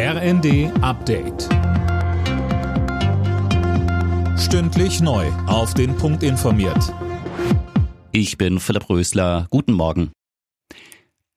RND Update. Stündlich neu. Auf den Punkt informiert. Ich bin Philipp Rösler. Guten Morgen.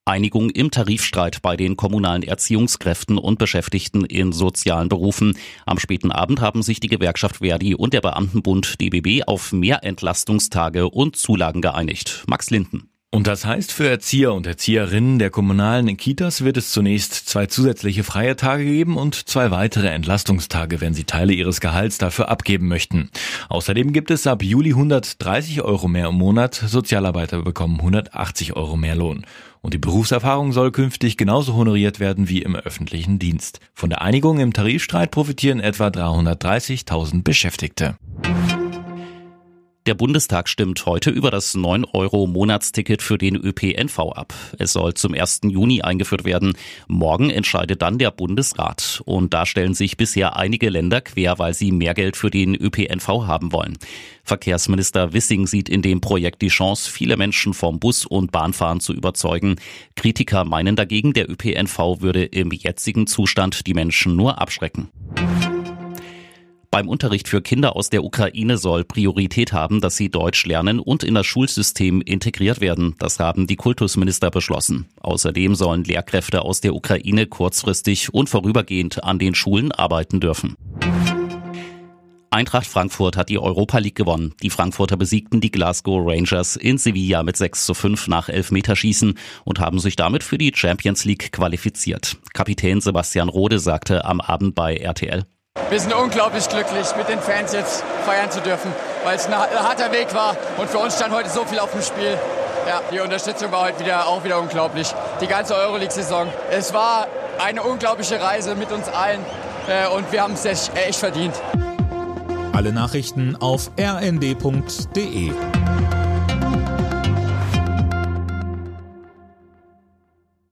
Einigung im Tarifstreit bei den kommunalen Erziehungskräften und Beschäftigten in sozialen Berufen. Am späten Abend haben sich die Gewerkschaft Verdi und der Beamtenbund DBB auf mehr Entlastungstage und Zulagen geeinigt. Max Linden. Und das heißt, für Erzieher und Erzieherinnen der kommunalen Kitas wird es zunächst zwei zusätzliche freie Tage geben und zwei weitere Entlastungstage, wenn sie Teile ihres Gehalts dafür abgeben möchten. Außerdem gibt es ab Juli 130 Euro mehr im Monat. Sozialarbeiter bekommen 180 Euro mehr Lohn. Und die Berufserfahrung soll künftig genauso honoriert werden wie im öffentlichen Dienst. Von der Einigung im Tarifstreit profitieren etwa 330.000 Beschäftigte. Der Bundestag stimmt heute über das 9-Euro-Monatsticket für den ÖPNV ab. Es soll zum 1. Juni eingeführt werden. Morgen entscheidet dann der Bundesrat. Und da stellen sich bisher einige Länder quer, weil sie mehr Geld für den ÖPNV haben wollen. Verkehrsminister Wissing sieht in dem Projekt die Chance, viele Menschen vom Bus- und Bahnfahren zu überzeugen. Kritiker meinen dagegen, der ÖPNV würde im jetzigen Zustand die Menschen nur abschrecken. Beim Unterricht für Kinder aus der Ukraine soll Priorität haben, dass sie Deutsch lernen und in das Schulsystem integriert werden. Das haben die Kultusminister beschlossen. Außerdem sollen Lehrkräfte aus der Ukraine kurzfristig und vorübergehend an den Schulen arbeiten dürfen. Eintracht Frankfurt hat die Europa League gewonnen. Die Frankfurter besiegten die Glasgow Rangers in Sevilla mit 6 zu 5 nach Elfmeterschießen und haben sich damit für die Champions League qualifiziert. Kapitän Sebastian Rode sagte am Abend bei RTL. Wir sind unglaublich glücklich, mit den Fans jetzt feiern zu dürfen, weil es ein harter Weg war und für uns stand heute so viel auf dem Spiel. Ja, die Unterstützung war heute wieder, auch wieder unglaublich. Die ganze Euroleague-Saison. Es war eine unglaubliche Reise mit uns allen äh, und wir haben es echt, echt verdient. Alle Nachrichten auf rnd.de